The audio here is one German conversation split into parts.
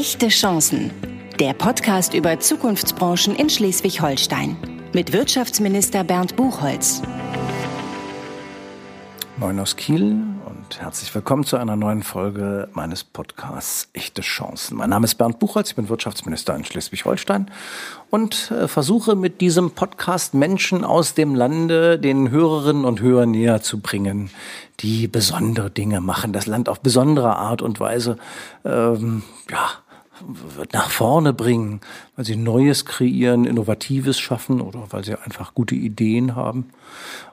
Echte Chancen. Der Podcast über Zukunftsbranchen in Schleswig-Holstein. Mit Wirtschaftsminister Bernd Buchholz. Moin aus Kiel und herzlich willkommen zu einer neuen Folge meines Podcasts Echte Chancen. Mein Name ist Bernd Buchholz, ich bin Wirtschaftsminister in Schleswig-Holstein und äh, versuche mit diesem Podcast Menschen aus dem Lande den Hörerinnen und Hörern näher zu bringen, die besondere Dinge machen, das Land auf besondere Art und Weise ähm, ja, nach vorne bringen, weil sie Neues kreieren, Innovatives schaffen oder weil sie einfach gute Ideen haben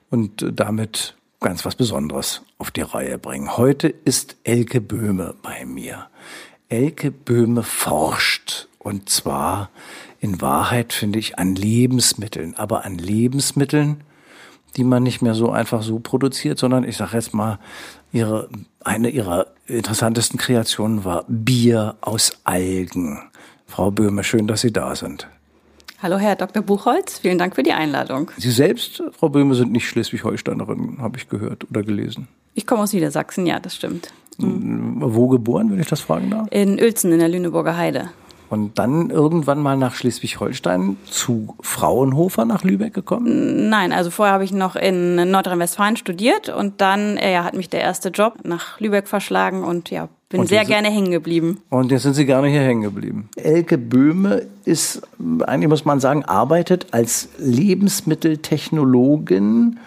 und äh, damit ganz was Besonderes auf die Reihe bringen. Heute ist Elke Böhme bei mir. Elke Böhme forscht und zwar in Wahrheit finde ich an Lebensmitteln, aber an Lebensmitteln, die man nicht mehr so einfach so produziert, sondern ich sage jetzt mal, ihre, eine ihrer interessantesten Kreationen war Bier aus Algen. Frau Böhme, schön, dass Sie da sind. Hallo, Herr Dr. Buchholz. Vielen Dank für die Einladung. Sie selbst, Frau Böhme, sind nicht Schleswig-Holsteinerin, habe ich gehört oder gelesen. Ich komme aus Niedersachsen, ja, das stimmt. Mhm. Wo geboren, wenn ich das fragen darf? In Uelzen in der Lüneburger Heide. Und dann irgendwann mal nach Schleswig-Holstein zu Fraunhofer nach Lübeck gekommen? Nein, also vorher habe ich noch in Nordrhein-Westfalen studiert und dann äh, ja, hat mich der erste Job nach Lübeck verschlagen und ja, bin und sehr gerne hängen geblieben. Und jetzt sind Sie gerne hier hängen geblieben. Elke Böhme ist, eigentlich muss man sagen, arbeitet als Lebensmitteltechnologin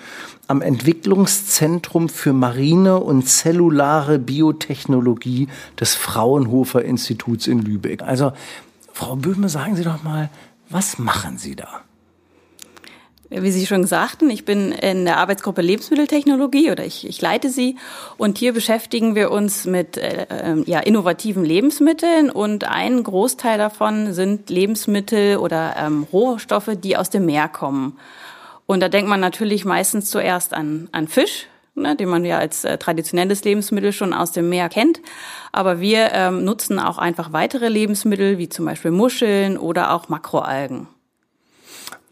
am Entwicklungszentrum für marine und zellulare Biotechnologie des Fraunhofer Instituts in Lübeck. Also, Frau Böhme, sagen Sie doch mal, was machen Sie da? Wie Sie schon sagten, ich bin in der Arbeitsgruppe Lebensmitteltechnologie oder ich, ich leite sie und hier beschäftigen wir uns mit äh, ähm, ja, innovativen Lebensmitteln und ein Großteil davon sind Lebensmittel oder ähm, Rohstoffe, die aus dem Meer kommen. Und da denkt man natürlich meistens zuerst an, an Fisch, ne, den man ja als äh, traditionelles Lebensmittel schon aus dem Meer kennt. Aber wir ähm, nutzen auch einfach weitere Lebensmittel, wie zum Beispiel Muscheln oder auch Makroalgen.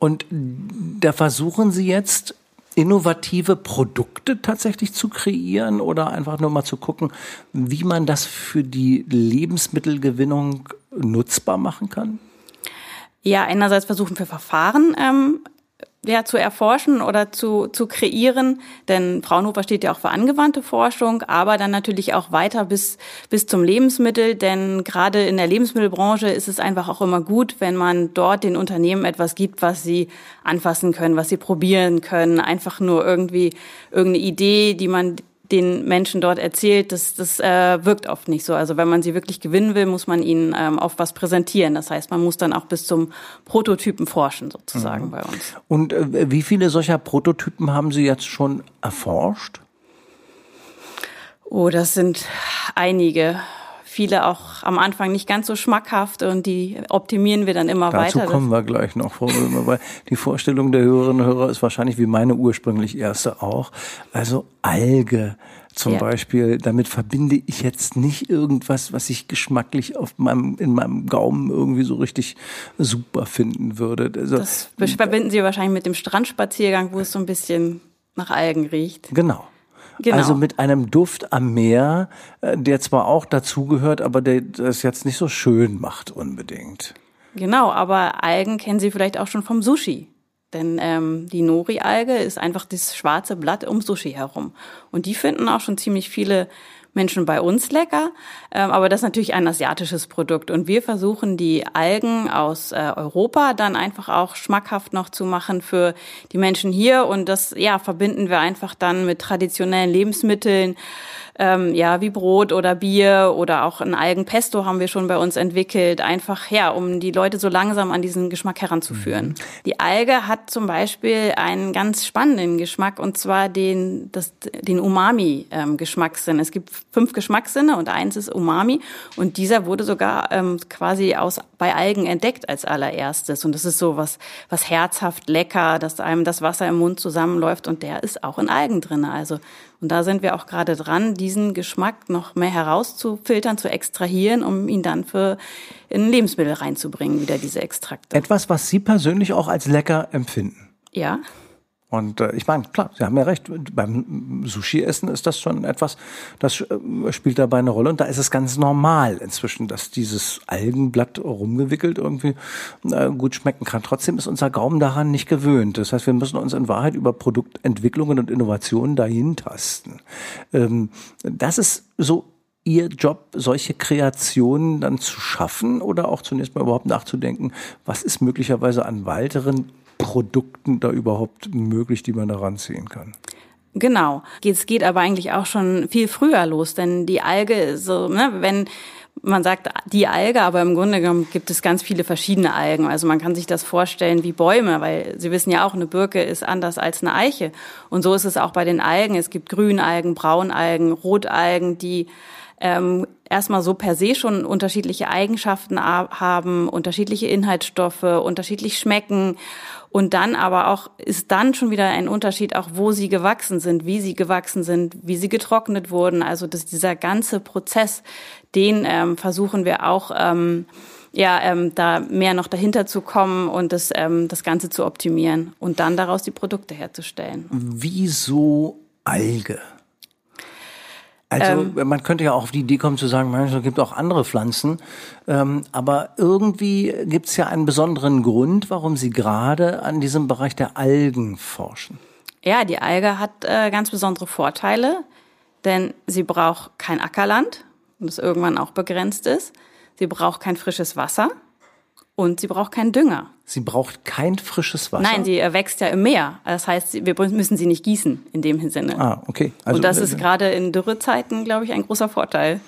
Und da versuchen Sie jetzt innovative Produkte tatsächlich zu kreieren oder einfach nur mal zu gucken, wie man das für die Lebensmittelgewinnung nutzbar machen kann? Ja, einerseits versuchen wir Verfahren ähm, ja, zu erforschen oder zu, zu kreieren. Denn Fraunhofer steht ja auch für angewandte Forschung, aber dann natürlich auch weiter bis, bis zum Lebensmittel. Denn gerade in der Lebensmittelbranche ist es einfach auch immer gut, wenn man dort den Unternehmen etwas gibt, was sie anfassen können, was sie probieren können. Einfach nur irgendwie irgendeine Idee, die man den Menschen dort erzählt, das, das äh, wirkt oft nicht so. Also wenn man sie wirklich gewinnen will, muss man ihnen ähm, auf was präsentieren. Das heißt, man muss dann auch bis zum Prototypen forschen sozusagen mhm. bei uns. Und äh, wie viele solcher Prototypen haben Sie jetzt schon erforscht? Oh, das sind einige viele auch am Anfang nicht ganz so schmackhaft und die optimieren wir dann immer Dazu weiter. Dazu kommen wir gleich noch, Frau Römer, weil die Vorstellung der Hörerinnen und Hörer ist wahrscheinlich wie meine ursprünglich erste auch. Also Alge zum ja. Beispiel, damit verbinde ich jetzt nicht irgendwas, was ich geschmacklich auf meinem, in meinem Gaumen irgendwie so richtig super finden würde. Also, das verbinden Sie wahrscheinlich mit dem Strandspaziergang, wo es so ein bisschen nach Algen riecht. Genau. Genau. Also mit einem Duft am Meer, äh, der zwar auch dazugehört, aber der das jetzt nicht so schön macht unbedingt. Genau, aber Algen kennen Sie vielleicht auch schon vom Sushi. Denn ähm, die Nori-Alge ist einfach das schwarze Blatt um Sushi herum. Und die finden auch schon ziemlich viele Menschen bei uns lecker. Ähm, aber das ist natürlich ein asiatisches Produkt. Und wir versuchen die Algen aus äh, Europa dann einfach auch schmackhaft noch zu machen für die Menschen hier. Und das ja verbinden wir einfach dann mit traditionellen Lebensmitteln ähm, ja, wie Brot oder Bier oder auch ein Algenpesto haben wir schon bei uns entwickelt, einfach, ja, um die Leute so langsam an diesen Geschmack heranzuführen. Mhm. Die Alge hat zum Beispiel einen ganz spannenden Geschmack und zwar den, das, den Umami-Geschmackssinn. Ähm, es gibt fünf Geschmackssinne und eins ist Umami und dieser wurde sogar ähm, quasi aus, bei Algen entdeckt als allererstes und das ist so was, was herzhaft lecker, dass einem das Wasser im Mund zusammenläuft und der ist auch in Algen drin. Also und da sind wir auch gerade dran, diesen Geschmack noch mehr herauszufiltern, zu extrahieren, um ihn dann für in Lebensmittel reinzubringen, wieder diese Extrakte. Etwas, was Sie persönlich auch als lecker empfinden. Ja. Und äh, ich meine, klar, Sie haben ja recht, beim Sushi-Essen ist das schon etwas, das äh, spielt dabei eine Rolle und da ist es ganz normal inzwischen, dass dieses Algenblatt rumgewickelt irgendwie äh, gut schmecken kann. Trotzdem ist unser Gaumen daran nicht gewöhnt. Das heißt, wir müssen uns in Wahrheit über Produktentwicklungen und Innovationen dahin tasten. Ähm, das ist so Ihr Job, solche Kreationen dann zu schaffen oder auch zunächst mal überhaupt nachzudenken, was ist möglicherweise an weiteren Produkten da überhaupt möglich, die man da ranziehen kann? Genau. Es geht aber eigentlich auch schon viel früher los, denn die Alge, so, ne, wenn man sagt die Alge, aber im Grunde genommen gibt es ganz viele verschiedene Algen. Also man kann sich das vorstellen wie Bäume, weil Sie wissen ja auch, eine Birke ist anders als eine Eiche. Und so ist es auch bei den Algen. Es gibt Grünalgen, Braunalgen, Rotalgen, die ähm, erstmal so per se schon unterschiedliche Eigenschaften haben, unterschiedliche Inhaltsstoffe, unterschiedlich schmecken. Und dann aber auch ist dann schon wieder ein Unterschied, auch wo sie gewachsen sind, wie sie gewachsen sind, wie sie getrocknet wurden. Also dass dieser ganze Prozess, den ähm, versuchen wir auch ähm, ja ähm, da mehr noch dahinter zu kommen und das ähm, das Ganze zu optimieren und dann daraus die Produkte herzustellen. Wieso Alge? Also ähm, man könnte ja auch auf die Idee kommen zu sagen, es gibt auch andere Pflanzen, ähm, aber irgendwie gibt es ja einen besonderen Grund, warum Sie gerade an diesem Bereich der Algen forschen. Ja, die Alge hat äh, ganz besondere Vorteile, denn sie braucht kein Ackerland, das irgendwann auch begrenzt ist. Sie braucht kein frisches Wasser und sie braucht keinen Dünger. Sie braucht kein frisches Wasser? Nein, sie wächst ja im Meer. Das heißt, wir müssen sie nicht gießen in dem Sinne. Ah, okay. Also, und das ist äh, gerade in Dürrezeiten, glaube ich, ein großer Vorteil.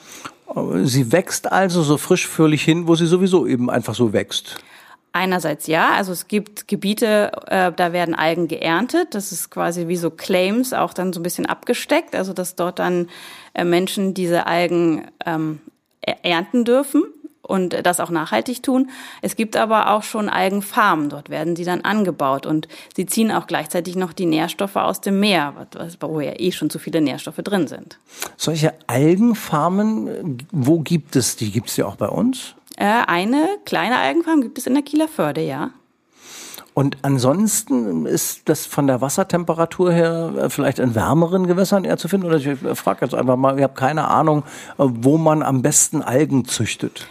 Sie wächst also so frisch frischförlig hin, wo sie sowieso eben einfach so wächst. Einerseits ja, also es gibt Gebiete, äh, da werden Algen geerntet. Das ist quasi wie so Claims auch dann so ein bisschen abgesteckt, also dass dort dann äh, Menschen diese Algen ähm, ernten dürfen und das auch nachhaltig tun. Es gibt aber auch schon Algenfarmen, dort werden sie dann angebaut und sie ziehen auch gleichzeitig noch die Nährstoffe aus dem Meer, wo ja eh schon zu viele Nährstoffe drin sind. Solche Algenfarmen, wo gibt es die? Gibt es die auch bei uns? Äh, eine kleine Algenfarm gibt es in der Kieler Förde, ja. Und ansonsten ist das von der Wassertemperatur her äh, vielleicht in wärmeren Gewässern eher zu finden? Oder ich frage jetzt einfach mal, ich habe keine Ahnung, äh, wo man am besten Algen züchtet.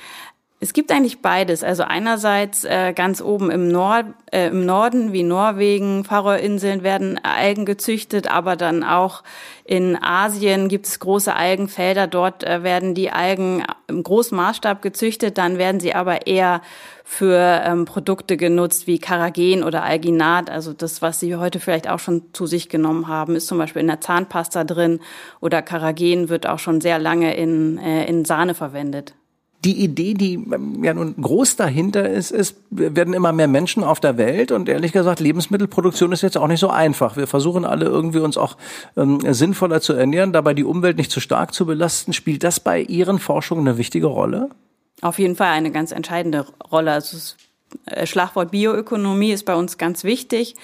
Es gibt eigentlich beides. Also einerseits äh, ganz oben im, Nord, äh, im Norden wie Norwegen, Faroe-Inseln werden Algen gezüchtet, aber dann auch in Asien gibt es große Algenfelder. Dort äh, werden die Algen im großen Maßstab gezüchtet. Dann werden sie aber eher für ähm, Produkte genutzt wie Karagen oder Alginat. Also das, was Sie heute vielleicht auch schon zu sich genommen haben, ist zum Beispiel in der Zahnpasta drin oder Karagen wird auch schon sehr lange in, äh, in Sahne verwendet die Idee, die ähm, ja nun groß dahinter ist, ist, wir werden immer mehr Menschen auf der Welt und ehrlich gesagt, Lebensmittelproduktion ist jetzt auch nicht so einfach. Wir versuchen alle irgendwie uns auch ähm, sinnvoller zu ernähren, dabei die Umwelt nicht zu stark zu belasten. Spielt das bei Ihren Forschungen eine wichtige Rolle? Auf jeden Fall eine ganz entscheidende Rolle. Also äh, Schlagwort Bioökonomie ist bei uns ganz wichtig.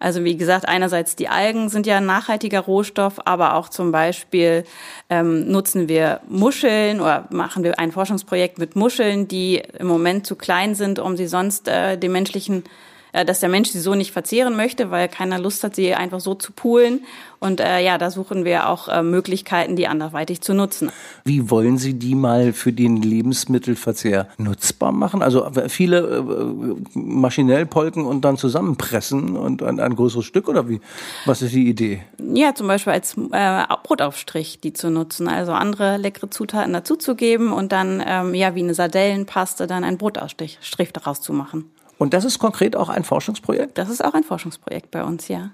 Also wie gesagt, einerseits die Algen sind ja ein nachhaltiger Rohstoff, aber auch zum Beispiel ähm, nutzen wir Muscheln oder machen wir ein Forschungsprojekt mit Muscheln, die im Moment zu klein sind, um sie sonst äh, dem menschlichen äh, dass der Mensch sie so nicht verzehren möchte, weil keiner Lust hat, sie einfach so zu poolen. Und äh, ja, da suchen wir auch äh, Möglichkeiten, die anderweitig zu nutzen. Wie wollen Sie die mal für den Lebensmittelverzehr nutzbar machen? Also äh, viele äh, maschinell polken und dann zusammenpressen und ein, ein größeres Stück oder wie? Was ist die Idee? Ja, zum Beispiel als äh, Brotaufstrich die zu nutzen, also andere leckere Zutaten dazuzugeben und dann ähm, ja wie eine Sardellenpaste dann ein Brotaufstrich daraus zu machen. Und das ist konkret auch ein Forschungsprojekt? Das ist auch ein Forschungsprojekt bei uns, ja.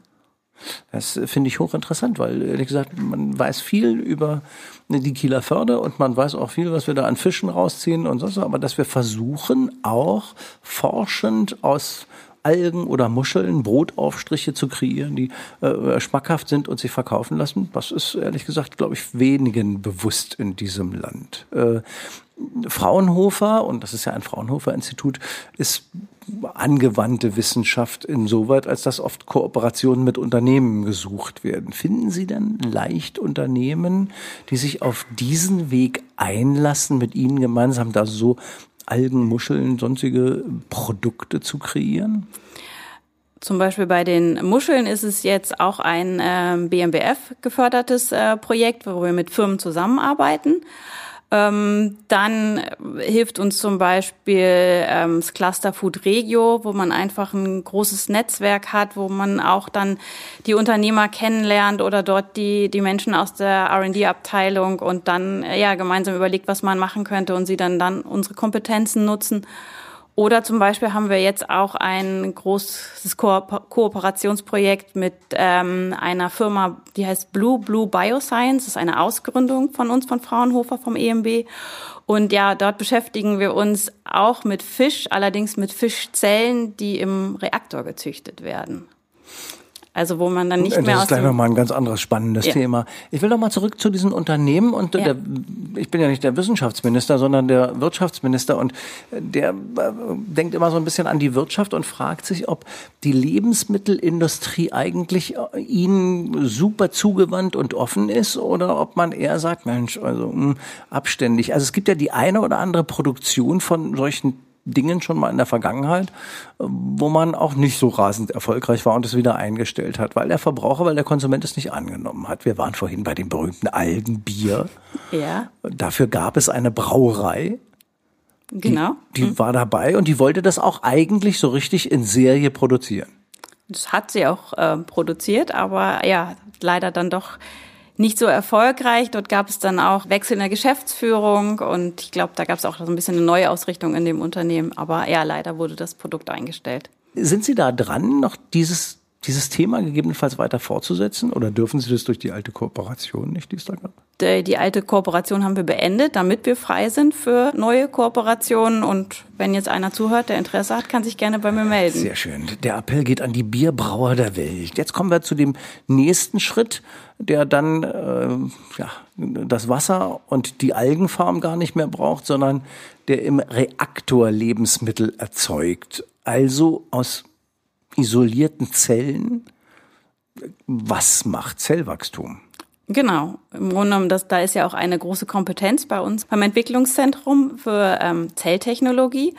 Das finde ich hochinteressant, weil ehrlich gesagt, man weiß viel über die Kieler Förde und man weiß auch viel, was wir da an Fischen rausziehen und so, aber dass wir versuchen, auch forschend aus Algen oder Muscheln Brotaufstriche zu kreieren, die äh, schmackhaft sind und sich verkaufen lassen. Das ist ehrlich gesagt, glaube ich, wenigen bewusst in diesem Land. Äh, Fraunhofer, und das ist ja ein Fraunhofer-Institut, ist angewandte Wissenschaft insoweit, als dass oft Kooperationen mit Unternehmen gesucht werden. Finden Sie denn leicht Unternehmen, die sich auf diesen Weg einlassen, mit Ihnen gemeinsam da so Algen, Muscheln, sonstige Produkte zu kreieren? Zum Beispiel bei den Muscheln ist es jetzt auch ein äh, BMBF gefördertes äh, Projekt, wo wir mit Firmen zusammenarbeiten. Ähm, dann hilft uns zum Beispiel ähm, das Cluster Food Regio, wo man einfach ein großes Netzwerk hat, wo man auch dann die Unternehmer kennenlernt oder dort die, die Menschen aus der R&D-Abteilung und dann ja gemeinsam überlegt, was man machen könnte und sie dann dann unsere Kompetenzen nutzen. Oder zum Beispiel haben wir jetzt auch ein großes Ko Kooperationsprojekt mit ähm, einer Firma, die heißt Blue Blue Bioscience. Das ist eine Ausgründung von uns, von Fraunhofer, vom EMB. Und ja, dort beschäftigen wir uns auch mit Fisch, allerdings mit Fischzellen, die im Reaktor gezüchtet werden. Also wo man dann nicht das mehr Das ist gleich nochmal ein ganz anderes spannendes Ja. Thema. Ich will noch mal zurück zu diesen Unternehmen und Ja. der, ich bin ja nicht der Wissenschaftsminister, sondern der Wirtschaftsminister und der äh, denkt immer so ein bisschen an die Wirtschaft und fragt sich, ob die Lebensmittelindustrie eigentlich äh, ihnen super zugewandt und offen ist oder ob man eher sagt, Mensch, also mh, abständig. Also es gibt ja die eine oder andere Produktion von solchen Dingen schon mal in der Vergangenheit, wo man auch nicht so rasend erfolgreich war und es wieder eingestellt hat, weil der Verbraucher, weil der Konsument es nicht angenommen hat. Wir waren vorhin bei dem berühmten Algenbier. Ja, Dafür gab es eine Brauerei, genau. die war dabei und die wollte das auch eigentlich so richtig in Serie produzieren. Das hat sie auch äh, produziert, aber ja, leider dann doch nicht so erfolgreich. Dort gab es dann auch Wechsel in der Geschäftsführung und ich glaube, da gab es auch so ein bisschen eine neue Ausrichtung in dem Unternehmen. Aber ja, leider wurde das Produkt eingestellt. Sind Sie da dran, noch dieses, dieses Thema gegebenenfalls weiter fortzusetzen oder dürfen Sie das durch die alte Kooperation nicht, die es da gab? Die, die alte Kooperation haben wir beendet, damit wir frei sind für neue Kooperationen. Und wenn jetzt einer zuhört, der Interesse hat, kann sich gerne bei mir melden. Sehr schön. Der Appell geht an die Bierbrauer der Welt. Jetzt kommen wir zu dem nächsten Schritt, der dann äh, ja, das Wasser und die Algenfarm gar nicht mehr braucht, sondern der im Reaktor Lebensmittel erzeugt. Also aus isolierten Zellen. Was macht Zellwachstum? Genau. Im Grunde genommen, das, da ist ja auch eine große Kompetenz bei uns beim Entwicklungszentrum für ähm, Zelltechnologie.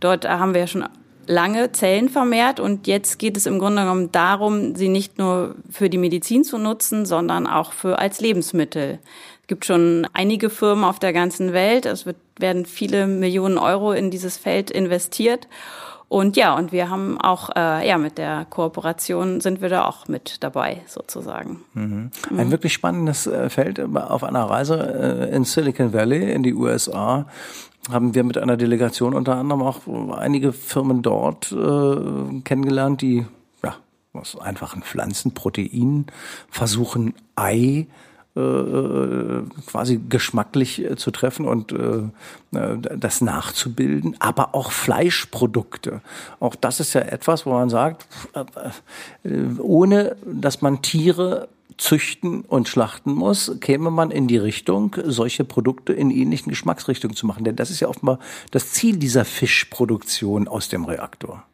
Dort äh, haben wir ja schon lange Zellen vermehrt und jetzt geht es im Grunde genommen darum, sie nicht nur für die Medizin zu nutzen, sondern auch für als Lebensmittel. Es gibt schon einige Firmen auf der ganzen Welt. Es wird, werden viele Millionen Euro in dieses Feld investiert. Und ja, und wir haben auch, äh, ja, mit der Kooperation sind wir da auch mit dabei, sozusagen. Ein wirklich spannendes äh, Feld. Auf einer Reise äh, in Silicon Valley in die USA haben wir mit einer Delegation unter anderem auch einige Firmen dort äh, kennengelernt, die ja, aus einfachen Pflanzenproteinen versuchen, Ei äh, quasi geschmacklich äh, zu treffen und äh, äh, das nachzubilden, aber auch Fleischprodukte. Auch das ist ja etwas, wo man sagt, äh, äh, ohne dass man Tiere züchten und schlachten muss, käme man in die Richtung, solche Produkte in ähnlichen Geschmacksrichtungen zu machen. Denn das ist ja offenbar das Ziel dieser Fischproduktion aus dem Reaktor.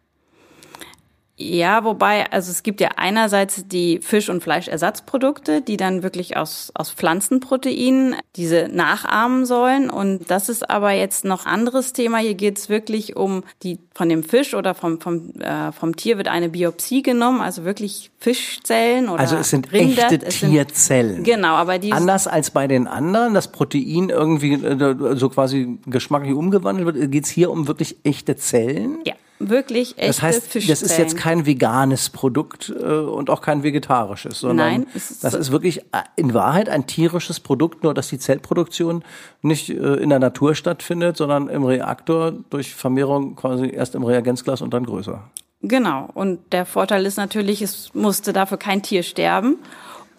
Ja, wobei, also es gibt ja einerseits die Fisch- und Fleischersatzprodukte, die dann wirklich aus, aus Pflanzenproteinen diese nachahmen sollen. Und das ist aber jetzt noch anderes Thema. Hier geht es wirklich um die von dem Fisch oder vom, vom, äh, vom Tier wird eine Biopsie genommen, also wirklich Fischzellen oder Also es sind Rinder. echte Es sind- Tierzellen. Genau, aber die Anders als bei den anderen, das Protein irgendwie äh, so quasi geschmacklich umgewandelt wird, geht es hier um wirklich echte Zellen. ja, wirklich echte Das heißt, Fischzellen. das ist jetzt kein veganes Produkt äh, und auch kein vegetarisches, sondern Nein, das so- ist wirklich äh, in Wahrheit ein tierisches Produkt, nur dass die Zellproduktion nicht äh, in der Natur stattfindet, sondern im Reaktor durch Vermehrung quasi erst im Reagenzglas und dann größer. Genau. Und der Vorteil ist natürlich, es musste dafür kein Tier sterben.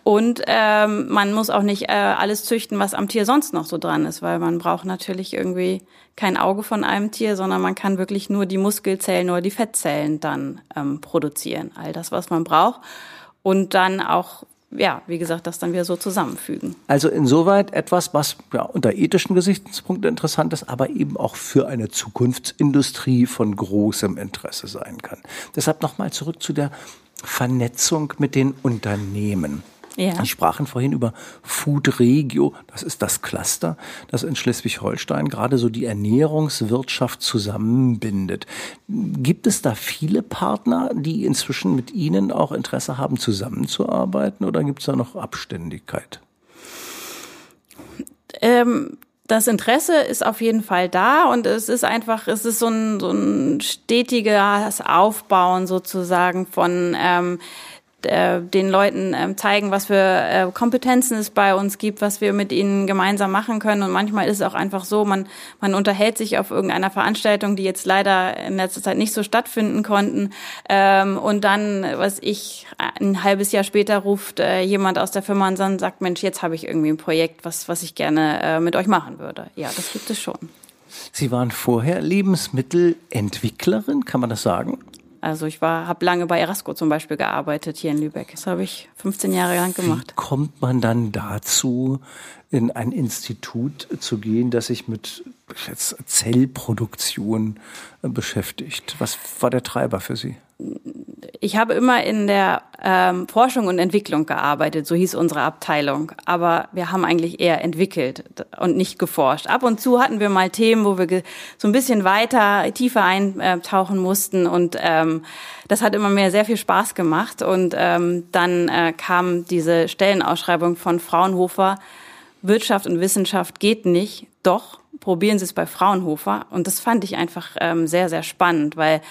Und ähm, man muss auch nicht äh, alles züchten, was am Tier sonst noch so dran ist, weil man braucht natürlich irgendwie kein Auge von einem Tier, sondern man kann wirklich nur die Muskelzellen oder die Fettzellen dann ähm, produzieren. All das, was man braucht. Und dann auch, ja, wie gesagt, das dann wieder so zusammenfügen. Also insoweit etwas, was ja unter ethischen Gesichtspunkten interessant ist, aber eben auch für eine Zukunftsindustrie von großem Interesse sein kann. Deshalb nochmal zurück zu der Vernetzung mit den Unternehmen. Ja. Sie sprachen vorhin über Food Regio, das ist das Cluster, das in Schleswig-Holstein gerade so die Ernährungswirtschaft zusammenbindet. Gibt es da viele Partner, die inzwischen mit Ihnen auch Interesse haben, zusammenzuarbeiten oder gibt es da noch Abständigkeit? Ähm, das Interesse ist auf jeden Fall da und es ist einfach, es ist so ein, so ein stetiges Aufbauen sozusagen von ähm, äh, den Leuten äh, zeigen, was für äh, Kompetenzen es bei uns gibt, was wir mit ihnen gemeinsam machen können. Und manchmal ist es auch einfach so, man, man unterhält sich auf irgendeiner Veranstaltung, die jetzt leider in letzter Zeit nicht so stattfinden konnten. Ähm, und dann, was ich, ein halbes Jahr später ruft äh, jemand aus der Firma und sagt, Mensch, jetzt habe ich irgendwie ein Projekt, was, was ich gerne äh, mit euch machen würde. Ja, das gibt es schon. Sie waren vorher Lebensmittelentwicklerin, kann man das sagen? Also ich war, habe lange bei Erasco zum Beispiel gearbeitet hier in Lübeck. Das habe ich 15 Jahre lang gemacht. Wie kommt man dann dazu, in ein Institut zu gehen, das sich mit jetzt Zellproduktion beschäftigt? Was war der Treiber für Sie? Ich habe immer in der ähm, Forschung und Entwicklung gearbeitet, so hieß unsere Abteilung. Aber wir haben eigentlich eher entwickelt und nicht geforscht. Ab und zu hatten wir mal Themen, wo wir so ein bisschen weiter, tiefer eintauchen mussten. Und ähm, das hat immer mehr sehr viel Spaß gemacht. Und ähm, dann äh, kam diese Stellenausschreibung von Fraunhofer. Wirtschaft und Wissenschaft geht nicht. Doch, probieren Sie es bei Fraunhofer. Und das fand ich einfach ähm, sehr, sehr spannend, weil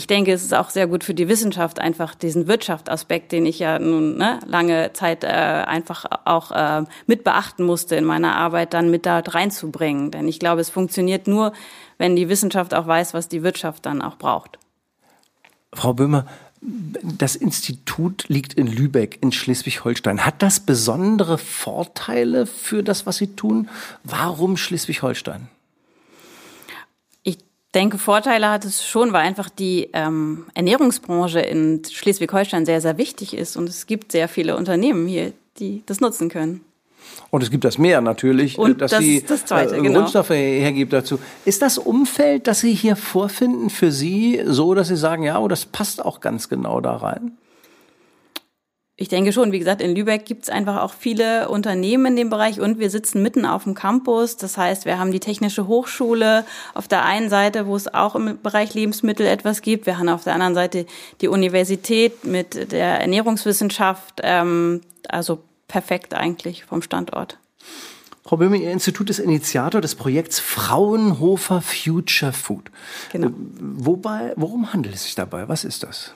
ich denke, es ist auch sehr gut für die Wissenschaft, einfach diesen Wirtschaftsaspekt, den ich ja nun ne, lange Zeit äh, einfach auch äh, mit beachten musste in meiner Arbeit, dann mit da reinzubringen. Denn ich glaube, es funktioniert nur, wenn die Wissenschaft auch weiß, was die Wirtschaft dann auch braucht. Frau Böhmer, das Institut liegt in Lübeck in Schleswig-Holstein. Hat das besondere Vorteile für das, was Sie tun? Warum Schleswig-Holstein? Denke, Vorteile hat es schon, weil einfach die ähm, Ernährungsbranche in Schleswig-Holstein sehr, sehr wichtig ist. Und es gibt sehr viele Unternehmen hier, die das nutzen können. Und es gibt das mehr natürlich, Und dass das, sie das Zweite, äh, genau. Grundstoffe hergibt dazu. Ist das Umfeld, das Sie hier vorfinden, für Sie so, dass Sie sagen, ja, oh, das passt auch ganz genau da rein? Ich denke schon, wie gesagt, in Lübeck gibt es einfach auch viele Unternehmen in dem Bereich und wir sitzen mitten auf dem Campus. Das heißt, wir haben die Technische Hochschule auf der einen Seite, wo es auch im Bereich Lebensmittel etwas gibt. Wir haben auf der anderen Seite die Universität mit der Ernährungswissenschaft. Ähm, also perfekt eigentlich vom Standort. Frau Böhme, Ihr Institut ist Initiator des Projekts Fraunhofer Future Food. Genau. Wobei, worum handelt es sich dabei? Was ist das?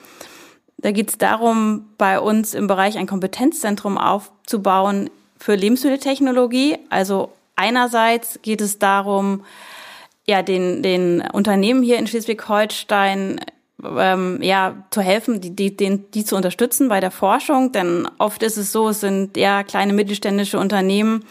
Da geht es darum, bei uns im Bereich ein Kompetenzzentrum aufzubauen für Lebensmitteltechnologie. Also einerseits geht es darum, ja, den, den Unternehmen hier in Schleswig-Holstein ähm, ja, zu helfen, die, die, den, die zu unterstützen bei der Forschung. Denn oft ist es so, es sind ja kleine mittelständische Unternehmen,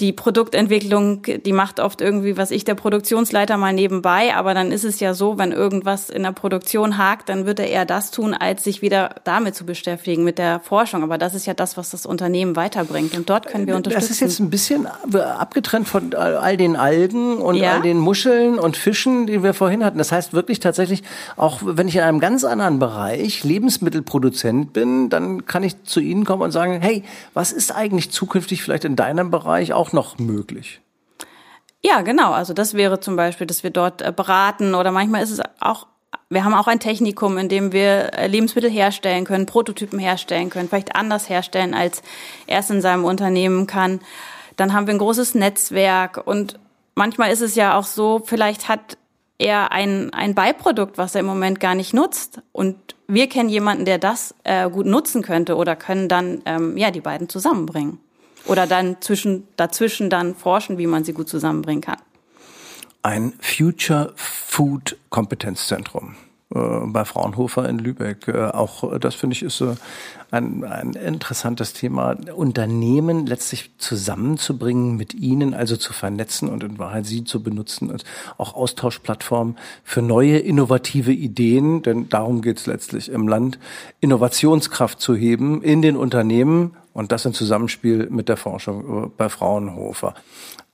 die Produktentwicklung, die macht oft irgendwie, was ich, der Produktionsleiter mal nebenbei, aber dann ist es ja so, wenn irgendwas in der Produktion hakt, dann wird er eher das tun, als sich wieder damit zu beschäftigen, mit der Forschung. Aber das ist ja das, was das Unternehmen weiterbringt. Und dort können wir unterstützen. Das ist jetzt ein bisschen abgetrennt von all den Algen und ja. all den Muscheln und Fischen, die wir vorhin hatten. Das heißt wirklich tatsächlich, auch wenn ich in einem ganz anderen Bereich Lebensmittelproduzent bin, dann kann ich zu Ihnen kommen und sagen, hey, was ist eigentlich zukünftig vielleicht in deinem Bereich auch auch noch möglich. Ja, genau. Also das wäre zum Beispiel, dass wir dort äh, beraten oder manchmal ist es auch, wir haben auch ein Technikum, in dem wir äh, Lebensmittel herstellen können, Prototypen herstellen können, vielleicht anders herstellen, als er es in seinem Unternehmen kann. Dann haben wir ein großes Netzwerk und manchmal ist es ja auch so, vielleicht hat er ein, ein Beiprodukt, was er im Moment gar nicht nutzt und wir kennen jemanden, der das äh, gut nutzen könnte oder können dann ähm, ja die beiden zusammenbringen. Oder dann zwischen, dazwischen dann forschen, wie man sie gut zusammenbringen kann. Ein Future Food Kompetenzzentrum bei Fraunhofer in Lübeck. Äh, auch das finde ich ist ein, ein interessantes Thema, Unternehmen letztlich zusammenzubringen, mit ihnen also zu vernetzen und in Wahrheit sie zu benutzen als auch Austauschplattform für neue innovative Ideen, denn darum geht es letztlich im Land, Innovationskraft zu heben in den Unternehmen und das im Zusammenspiel mit der Forschung bei Fraunhofer.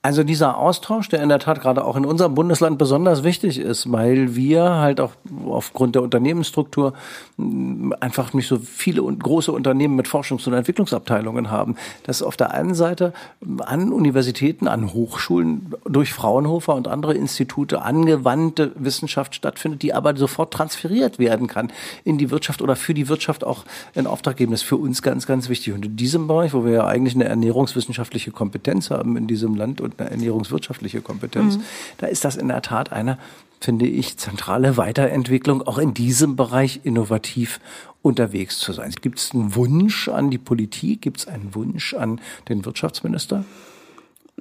Also dieser Austausch, der in der Tat gerade auch in unserem Bundesland besonders wichtig ist, weil wir halt auch aufgrund der Unternehmensstruktur mm, einfach nicht so viele und große Unternehmen mit Forschungs- und Entwicklungsabteilungen haben. Dass auf der einen Seite an Universitäten, an Hochschulen durch Fraunhofer und andere Institute angewandte Wissenschaft stattfindet, die aber sofort transferiert werden kann in die Wirtschaft oder für die Wirtschaft auch in Auftrag geben. Das ist für uns ganz, ganz wichtig. Und in diesem Bereich, wo wir ja eigentlich eine ernährungswissenschaftliche Kompetenz haben in diesem Land und eine ernährungswirtschaftliche Kompetenz. Mhm. Da ist das in der Tat eine, finde ich, zentrale Weiterentwicklung, auch in diesem Bereich innovativ unterwegs zu sein. Gibt es einen Wunsch an die Politik? Gibt es einen Wunsch an den Wirtschaftsminister?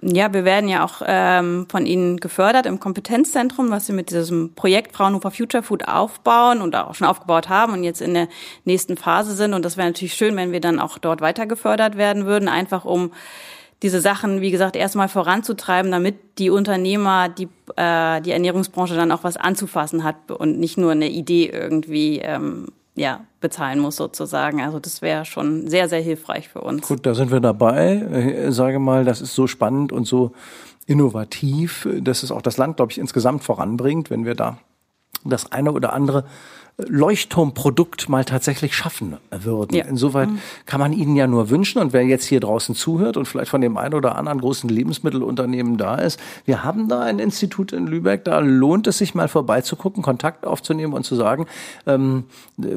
Ja, wir werden ja auch ähm, von Ihnen gefördert im Kompetenzzentrum, was Sie mit diesem Projekt Fraunhofer Future Food aufbauen und auch schon aufgebaut haben und jetzt in der nächsten Phase sind. Und das wäre natürlich schön, wenn wir dann auch dort weiter gefördert werden würden, einfach um diese Sachen, wie gesagt, erstmal voranzutreiben, damit die Unternehmer, die, äh, die Ernährungsbranche dann auch was anzufassen hat und nicht nur eine Idee irgendwie ähm, ja, bezahlen muss sozusagen. Also das wäre schon sehr, sehr hilfreich für uns. Gut, da sind wir dabei. Ich sage mal, das ist so spannend und so innovativ, dass es auch das Land, glaube ich, insgesamt voranbringt, wenn wir da das eine oder andere Leuchtturmprodukt mal tatsächlich schaffen würden. Ja. Insoweit mhm. kann man ihnen ja nur wünschen und wer jetzt hier draußen zuhört und vielleicht von dem einen oder anderen großen Lebensmittelunternehmen da ist, wir haben da ein Institut in Lübeck, da lohnt es sich mal vorbeizugucken, Kontakt aufzunehmen und zu sagen, ähm,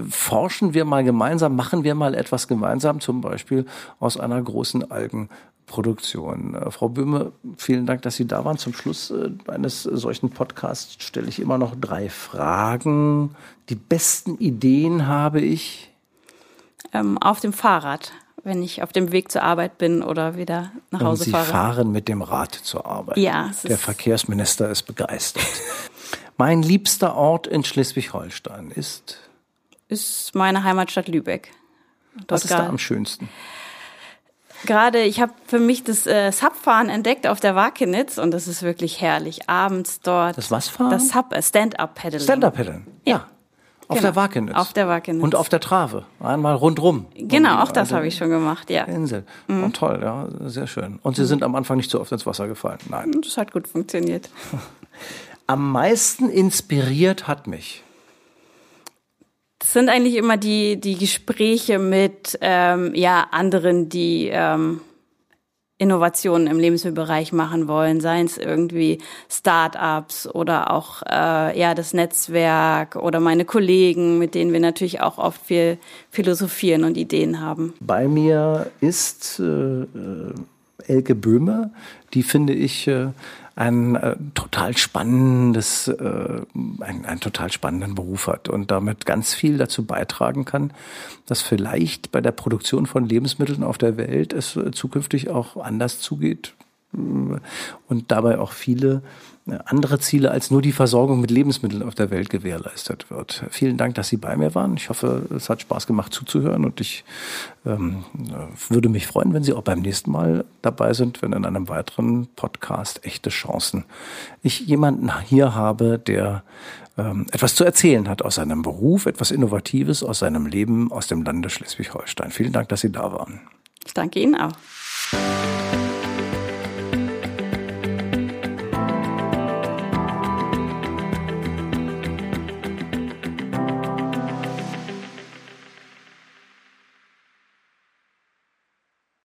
forschen wir mal gemeinsam, machen wir mal etwas gemeinsam, zum Beispiel aus einer großen Algen Produktion. Äh, Frau Böhme, vielen Dank, dass Sie da waren. Zum Schluss äh, eines solchen Podcasts stelle ich immer noch drei Fragen. Die besten Ideen habe ich? Ähm, auf dem Fahrrad, wenn ich auf dem Weg zur Arbeit bin oder wieder nach Hause Und Sie fahre. Sie fahren mit dem Rad zur Arbeit. Ja. Der Verkehrsminister ist begeistert. mein liebster Ort in Schleswig-Holstein ist? Ist meine Heimatstadt Lübeck. Dort Was ist da am schönsten? Gerade, ich habe für mich das äh, Subfahren entdeckt auf der Wakenitz und das ist wirklich herrlich. Abends dort. Das was fahren? Das Sub, äh, Stand-Up-Paddling. Stand-Up-Paddeln, ja. Auf genau. der Wakenitz. Auf der Wakenitz. Und auf der Trave. Einmal rundrum. Genau, auch das habe ich schon gemacht, ja. Insel. Mhm. Oh, toll, ja, sehr schön. Und Sie sind am Anfang nicht so oft ins Wasser gefallen? Nein. Das hat gut funktioniert. Am meisten inspiriert hat mich das sind eigentlich immer die, die Gespräche mit ähm, ja, anderen, die ähm, Innovationen im Lebensmittelbereich machen wollen, seien es irgendwie Start-ups oder auch äh, ja das Netzwerk oder meine Kollegen, mit denen wir natürlich auch oft viel philosophieren und Ideen haben. Bei mir ist äh, Elke Böhme, die finde ich äh, ein äh, total spannendes, äh, ein, einen total spannenden Beruf hat und damit ganz viel dazu beitragen kann, dass vielleicht bei der Produktion von Lebensmitteln auf der Welt es äh, zukünftig auch anders zugeht und dabei auch viele andere Ziele als nur die Versorgung mit Lebensmitteln auf der Welt gewährleistet wird. Vielen Dank, dass Sie bei mir waren. Ich hoffe, es hat Spaß gemacht zuzuhören und ich ähm, würde mich freuen, wenn Sie auch beim nächsten Mal dabei sind, wenn in einem weiteren Podcast echte Chancen ich jemanden hier habe, der ähm, etwas zu erzählen hat aus seinem Beruf, etwas Innovatives aus seinem Leben aus dem Lande Schleswig-Holstein. Vielen Dank, dass Sie da waren. Ich danke Ihnen auch.